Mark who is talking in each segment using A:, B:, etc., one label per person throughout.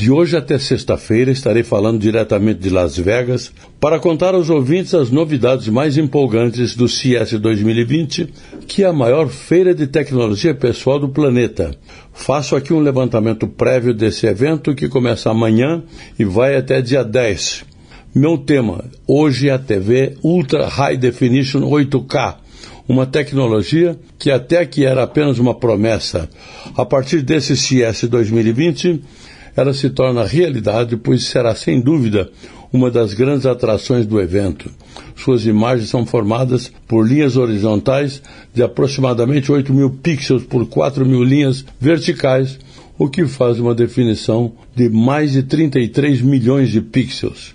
A: De hoje até sexta-feira estarei falando diretamente de Las Vegas para contar aos ouvintes as novidades mais empolgantes do CS 2020, que é a maior feira de tecnologia pessoal do planeta. Faço aqui um levantamento prévio desse evento que começa amanhã e vai até dia 10. Meu tema, hoje é a TV Ultra High Definition 8K uma tecnologia que até aqui era apenas uma promessa. A partir desse CS 2020, ela se torna realidade, pois será sem dúvida uma das grandes atrações do evento. Suas imagens são formadas por linhas horizontais de aproximadamente 8 mil pixels por 4 mil linhas verticais, o que faz uma definição de mais de 33 milhões de pixels.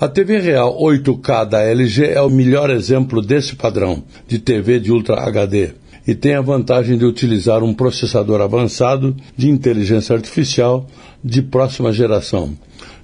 A: A TV Real 8K da LG é o melhor exemplo desse padrão de TV de Ultra HD e tem a vantagem de utilizar um processador avançado de inteligência artificial de próxima geração.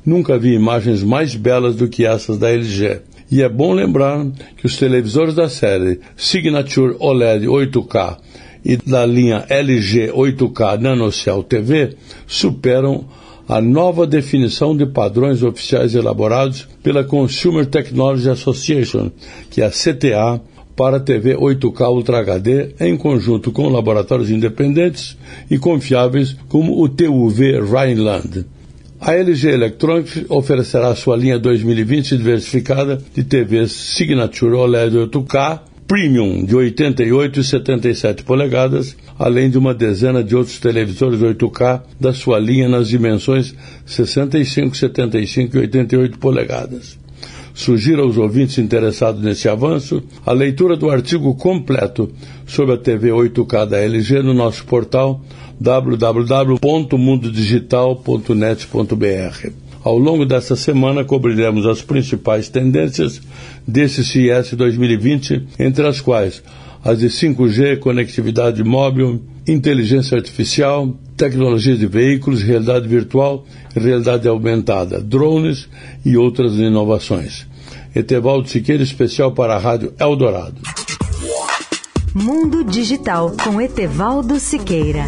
A: Nunca vi imagens mais belas do que essas da LG. E é bom lembrar que os televisores da série Signature OLED 8K e da linha LG 8K NanoCell TV superam a nova definição de padrões oficiais elaborados pela Consumer Technology Association, que é a CTA, para a TV 8K Ultra HD, em conjunto com laboratórios independentes e confiáveis como o TUV Rhineland. A LG Electronics oferecerá sua linha 2020 diversificada de TVs Signature OLED 8K Premium de 88 e 77 polegadas, além de uma dezena de outros televisores 8K da sua linha nas dimensões 65, 75 e 88 polegadas. Sugiro aos ouvintes interessados nesse avanço a leitura do artigo completo sobre a TV 8K da LG no nosso portal www.mundodigital.net.br. Ao longo desta semana, cobriremos as principais tendências desse CES 2020, entre as quais as de 5G, conectividade móvel, inteligência artificial, tecnologia de veículos, realidade virtual, realidade aumentada, drones e outras inovações. Etevaldo Siqueira, especial para a Rádio Eldorado.
B: Mundo Digital com Etevaldo Siqueira.